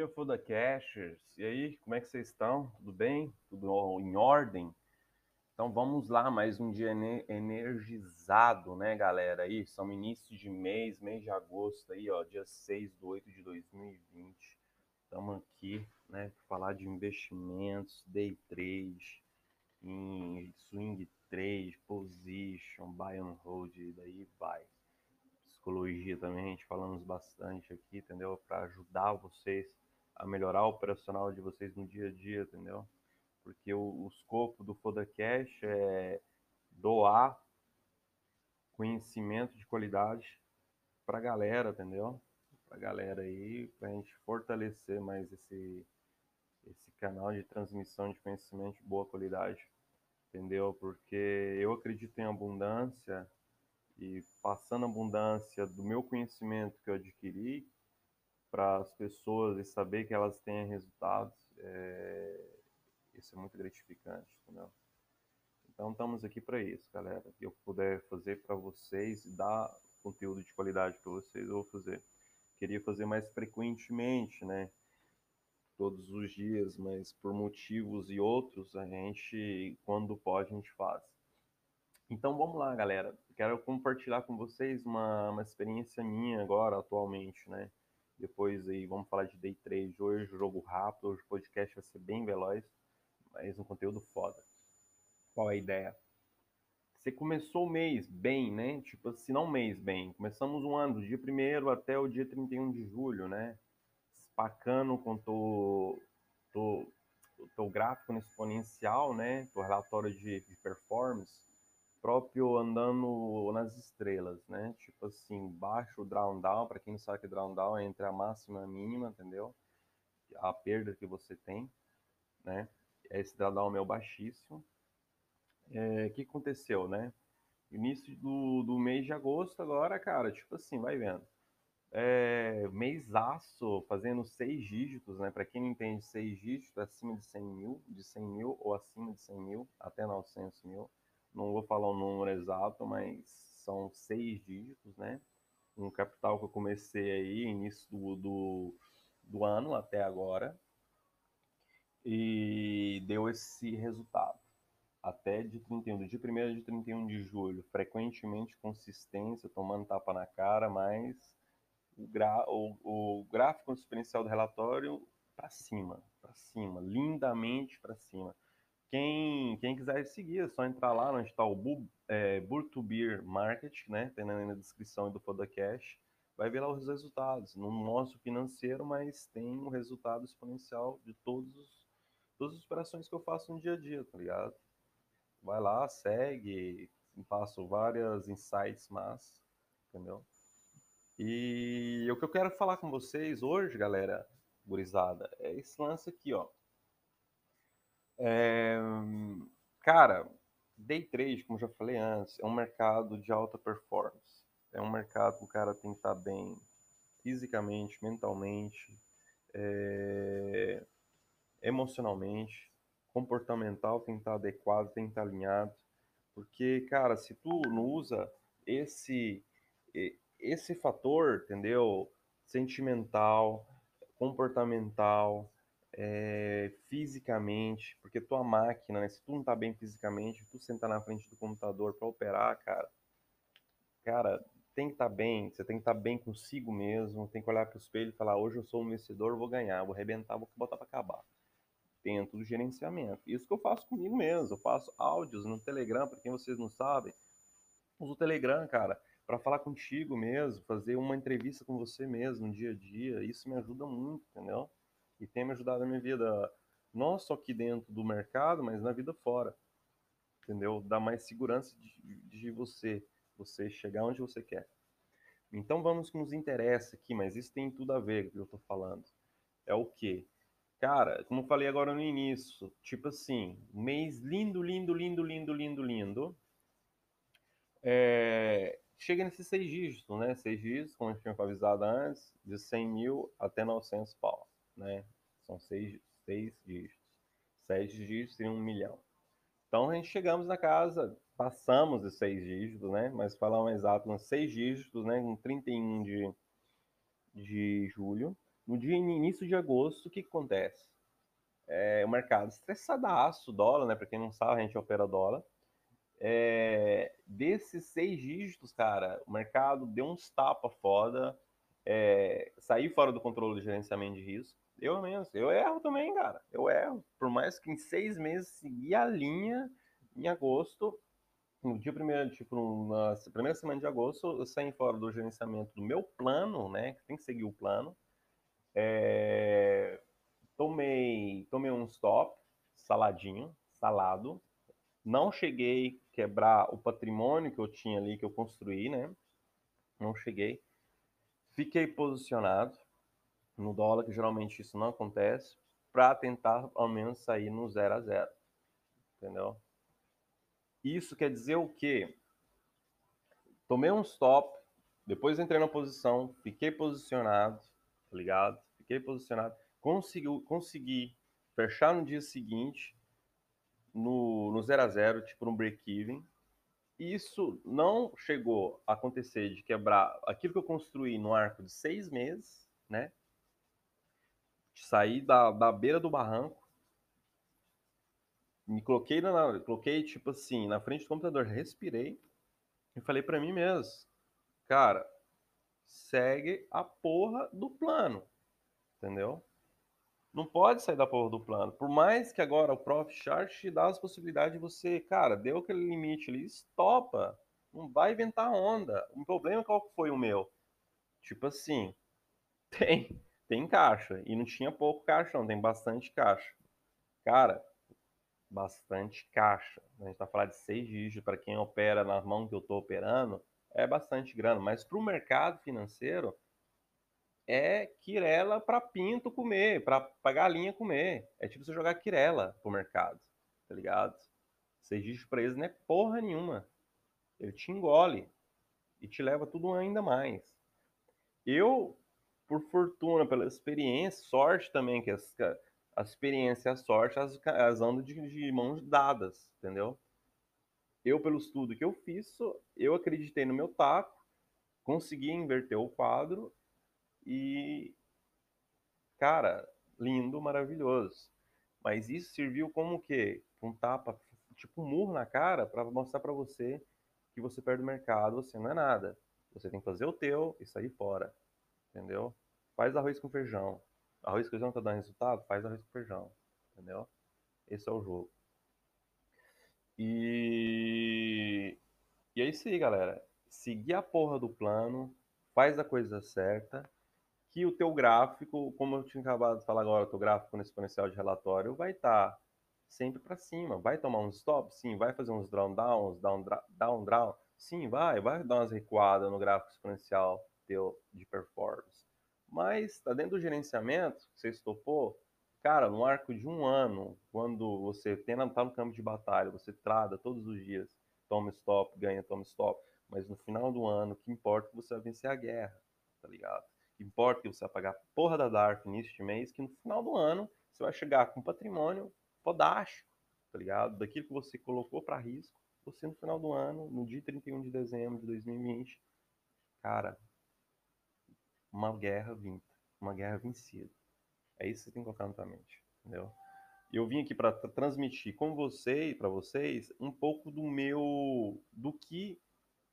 dia, Fodacashers. E aí, como é que vocês estão? Tudo bem? Tudo em ordem? Então vamos lá, mais um dia energizado, né, galera? Aí, são início de mês, mês de agosto aí, ó, dia 6 de 8 de 2020. Estamos aqui, né, para falar de investimentos, day trade, em swing trade, position, buy and hold, daí vai psicologia também, a gente falamos bastante aqui, entendeu? Para ajudar vocês a melhorar o operacional de vocês no dia a dia, entendeu? Porque o, o escopo do Fodacash é doar conhecimento de qualidade para a galera, entendeu? Para a galera aí, para a gente fortalecer mais esse, esse canal de transmissão de conhecimento de boa qualidade, entendeu? Porque eu acredito em abundância e passando abundância do meu conhecimento que eu adquiri para as pessoas e saber que elas têm resultados, é... isso é muito gratificante, entendeu? Então estamos aqui para isso, galera. Que eu puder fazer para vocês e dar conteúdo de qualidade para vocês, eu vou fazer. Queria fazer mais frequentemente, né? Todos os dias, mas por motivos e outros, a gente, quando pode, a gente faz. Então vamos lá, galera. Quero compartilhar com vocês uma, uma experiência minha agora, atualmente, né? Depois aí vamos falar de day trade hoje, jogo rápido, hoje o podcast vai ser bem veloz, mas um conteúdo foda. Qual é a ideia? Você começou o mês bem, né? Tipo, se não mês bem, começamos um ano do dia 1 até o dia 31 de julho, né? Espacando com o teu gráfico no exponencial, né? Teu relatório de, de performance próprio andando nas estrelas, né? Tipo assim, baixo drawdown, para quem não sabe que drawdown é entre a máxima e a mínima, entendeu? A perda que você tem, né? Esse drawdown meu baixíssimo. É, o que aconteceu, né? Início do, do mês de agosto agora, cara, tipo assim, vai vendo. É, aço, fazendo seis dígitos, né? Para quem não entende, seis dígitos acima de 100 mil, de 100 mil ou acima de 100 mil, até 900 mil não vou falar o número exato, mas são seis dígitos, né? Um capital que eu comecei aí, início do, do, do ano até agora, e deu esse resultado. Até de 31, de 1 de 31 de julho, frequentemente consistência, tomando tapa na cara, mas o, gra, o, o gráfico exponencial do relatório para cima, para cima, lindamente para cima. Quem, quem quiser seguir, é só entrar lá onde está o Bu, é, Burtubir Market, né? Tem na, na descrição do Podacash. Vai ver lá os resultados. Não mostro financeiro, mas tem um resultado exponencial de todos os, todas as operações que eu faço no dia a dia, tá ligado? Vai lá, segue, passo várias insights mas, entendeu? E o que eu quero falar com vocês hoje, galera, gurizada, é esse lance aqui, ó. É, cara, day trade, como já falei antes, é um mercado de alta performance. É um mercado que o cara tem que estar bem fisicamente, mentalmente, é, emocionalmente, comportamental tem que estar adequado, tem que estar alinhado. Porque, cara, se tu não usa esse esse fator, entendeu? Sentimental, comportamental, é, fisicamente, porque tua máquina, né, se tu não tá bem fisicamente, tu sentar na frente do computador para operar, cara, cara, tem que estar tá bem, você tem que estar tá bem consigo mesmo, tem que olhar para o espelho e falar, hoje eu sou um vencedor, vou ganhar, vou arrebentar, vou botar para acabar. Dentro do gerenciamento. Isso que eu faço comigo mesmo, eu faço áudios no Telegram, para quem vocês não sabem, uso o Telegram, cara, para falar contigo mesmo, fazer uma entrevista com você mesmo no dia a dia, isso me ajuda muito, entendeu? E tem me ajudado na minha vida, não só aqui dentro do mercado, mas na vida fora. Entendeu? Dá mais segurança de, de você, você chegar onde você quer. Então vamos que nos interessa aqui, mas isso tem tudo a ver com o que eu estou falando. É o quê? Cara, como eu falei agora no início, tipo assim, mês lindo, lindo, lindo, lindo, lindo, lindo. É, chega nesses seis dígitos, né? Seis dígitos, como gente tinha avisado antes, de 100 mil até 900 pau né? São seis, seis dígitos. Sete dígitos e um milhão. Então a gente chegamos na casa, passamos de seis dígitos, né? Mas falar um exato, uns seis dígitos, né? Com 31 de, de julho. no dia início de agosto, o que, acontece? É, o mercado estressadaço, dólar, né? Para quem não sabe, a gente opera dólar. É, desses seis dígitos, cara, o mercado deu uns tapa foda, é, sair fora do controle do gerenciamento de risco. Eu mesmo, eu erro também, cara. Eu erro. Por mais que em seis meses segui a linha, em agosto, no dia primeiro, tipo, na primeira semana de agosto, eu saí fora do gerenciamento do meu plano, né? Que tem que seguir o plano. É, tomei, tomei um stop, saladinho, salado. Não cheguei a quebrar o patrimônio que eu tinha ali, que eu construí, né? Não cheguei. Fiquei posicionado no dólar, que geralmente isso não acontece, para tentar ao menos sair no zero a zero. Entendeu? Isso quer dizer o quê? Tomei um stop, depois entrei na posição, fiquei posicionado, tá ligado? Fiquei posicionado, consegui, consegui fechar no dia seguinte no, no 0 a 0 tipo no break-even. Isso não chegou a acontecer de quebrar aquilo que eu construí no arco de seis meses, né? Saí da, da beira do barranco, me coloquei, na, coloquei, tipo assim, na frente do computador, respirei e falei para mim mesmo, cara, segue a porra do plano, entendeu? Não pode sair da porra do plano. Por mais que agora o Prof Chart te dá as possibilidades de você, cara, deu aquele limite ali, estopa. Não vai inventar onda. O problema qual foi o meu? Tipo assim, tem, tem caixa. E não tinha pouco caixa, não, tem bastante caixa. Cara, bastante caixa. A gente está falando de seis dígitos para quem opera na mão que eu estou operando, é bastante grana. Mas para o mercado financeiro, é quirela para pinto comer, para galinha comer. É tipo você jogar quirela pro mercado, tá ligado? Seis dígitos para eles não é porra nenhuma. Ele te engole e te leva tudo ainda mais. Eu, por fortuna, pela experiência, sorte também, que as, a experiência e a sorte, as, as andam de, de mãos dadas, entendeu? Eu, pelo estudo que eu fiz, eu acreditei no meu taco, consegui inverter o quadro e, cara, lindo, maravilhoso. Mas isso serviu como o quê? Um tapa, tipo um murro na cara para mostrar para você que você perde o mercado, você não é nada. Você tem que fazer o teu e sair fora, entendeu? Faz arroz com feijão. Arroz com feijão tá dando resultado? Faz arroz com feijão. Entendeu? Esse é o jogo. E. E é isso aí, galera. Seguir a porra do plano, faz a coisa certa, que o teu gráfico, como eu tinha acabado de falar agora, o teu gráfico no exponencial de relatório vai estar tá sempre para cima. Vai tomar uns stop? Sim. Vai fazer uns drawdowns, down, down, down? Sim, vai. Vai dar umas recuadas no gráfico exponencial teu de performance. Mas está dentro do gerenciamento, você estopou, cara, no arco de um ano, quando você está no campo de batalha, você trada todos os dias, toma stop, ganha, toma stop, mas no final do ano, que importa é que você vai vencer a guerra, tá ligado? Que importa é que você vai pagar a porra da DARF início de mês, que no final do ano você vai chegar com patrimônio fodástico, tá ligado? Daquilo que você colocou para risco, você no final do ano, no dia 31 de dezembro de 2020, cara, uma guerra vinta, uma guerra vencida. É isso que você tem que colocar na tua mente, entendeu? E eu vim aqui para transmitir com você e para vocês um pouco do meu, do que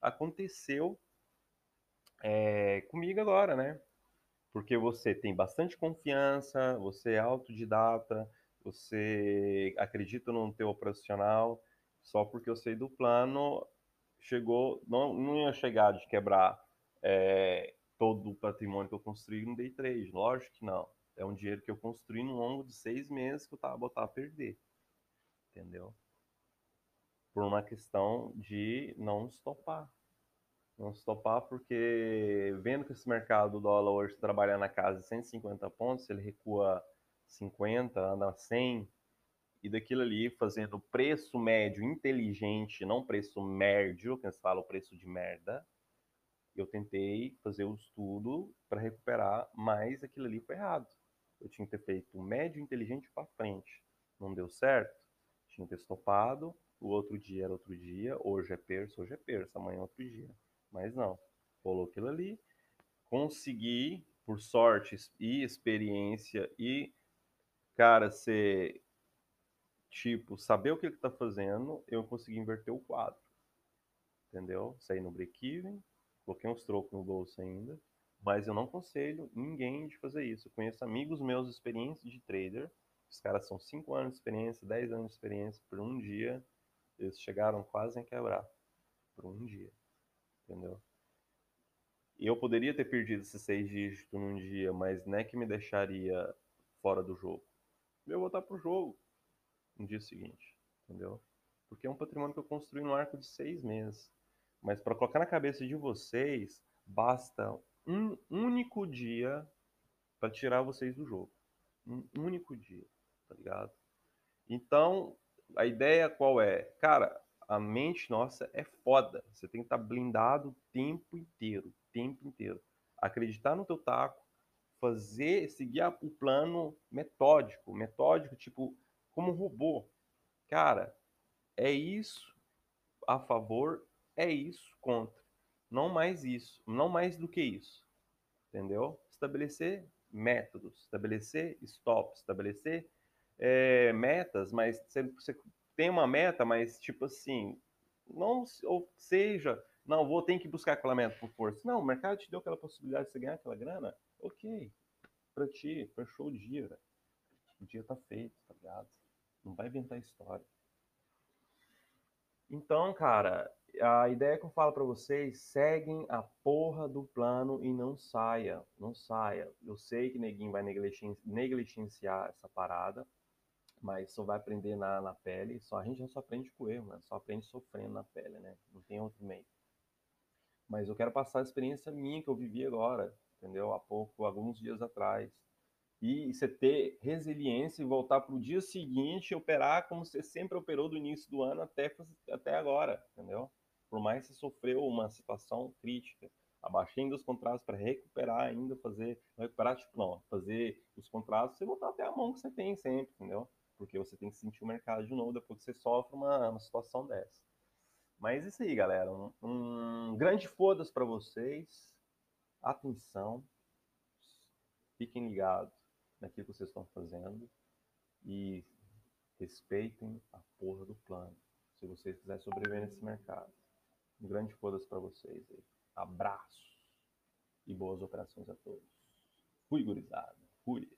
aconteceu é, comigo agora, né? Porque você tem bastante confiança, você é autodidata, você acredita no teu operacional, só porque eu sei do plano, chegou, não, não ia chegar de quebrar é, todo o patrimônio que eu construí no day trade. Lógico que não. É um dinheiro que eu construí no longo de seis meses que eu tava botar a perder. Entendeu? Por uma questão de não estopar. Não estopar porque vendo que esse mercado do dólar hoje trabalha na casa de 150 pontos, ele recua 50, anda 100, e daquilo ali fazendo preço médio inteligente, não preço médio, que eles falam preço de merda, eu tentei fazer o estudo para recuperar, mas aquilo ali foi errado. Eu tinha que ter feito o médio inteligente para frente. Não deu certo. Tinha que ter estopado. O outro dia era outro dia. Hoje é terça, hoje é terça. Amanhã é outro dia. Mas não. Rolou aquilo ali. Consegui por sorte e experiência e, cara, ser tipo, saber o que ele tá fazendo, eu consegui inverter o quadro. Entendeu? Saí no break-even, coloquei uns trocos no bolso ainda, mas eu não aconselho ninguém de fazer isso. Eu conheço amigos meus experientes de trader, os caras são 5 anos de experiência, 10 anos de experiência, por um dia, eles chegaram quase a quebrar. Por um dia. Entendeu? E eu poderia ter perdido esses seis dígitos num dia, mas não é que me deixaria fora do jogo. Eu vou voltar pro jogo no dia seguinte, entendeu? Porque é um patrimônio que eu construí no arco de seis meses. Mas para colocar na cabeça de vocês, basta um único dia para tirar vocês do jogo. Um único dia, tá ligado? Então, a ideia qual é? Cara, a mente nossa é foda. Você tem que estar tá blindado o tempo inteiro, o tempo inteiro. Acreditar no teu taco, fazer, seguir o plano metódico, metódico, tipo, como robô. Cara, é isso a favor, é isso contra. Não mais isso, não mais do que isso. Entendeu? Estabelecer métodos, estabelecer stops, estabelecer é, metas, mas você, tem uma meta, mas tipo assim, não ou seja, não vou ter que buscar aquela meta por força. Não, o mercado te deu aquela possibilidade de você ganhar aquela grana, ok, para ti, show o dia. O dia tá feito, tá ligado? Não vai inventar história. Então, cara, a ideia que eu falo para vocês, seguem a porra do plano e não saia, não saia. Eu sei que neguinho vai negligenciar essa parada, mas só vai aprender na, na pele. Só a gente só aprende com erro, né? Só aprende sofrendo na pele, né? Não tem outro meio. Mas eu quero passar a experiência minha que eu vivi agora, entendeu? Há pouco, alguns dias atrás e você ter resiliência e voltar para o dia seguinte e operar como você sempre operou do início do ano até, até agora, entendeu? Por mais que sofreu uma situação crítica, abaixei ainda os contratos para recuperar ainda, fazer, recuperar, tipo, não, fazer os contratos, você voltar até a mão que você tem sempre, entendeu? Porque você tem que sentir o mercado de novo depois que você sofre uma, uma situação dessa. Mas isso aí, galera. Um, um grande foda-se para vocês. Atenção. Fiquem ligados naquilo que vocês estão fazendo e respeitem a porra do plano. Se vocês quiserem sobreviver nesse mercado. Um grande foda-se para vocês. Aí. Abraço e boas operações a todos. Fui, gurizada. Fui.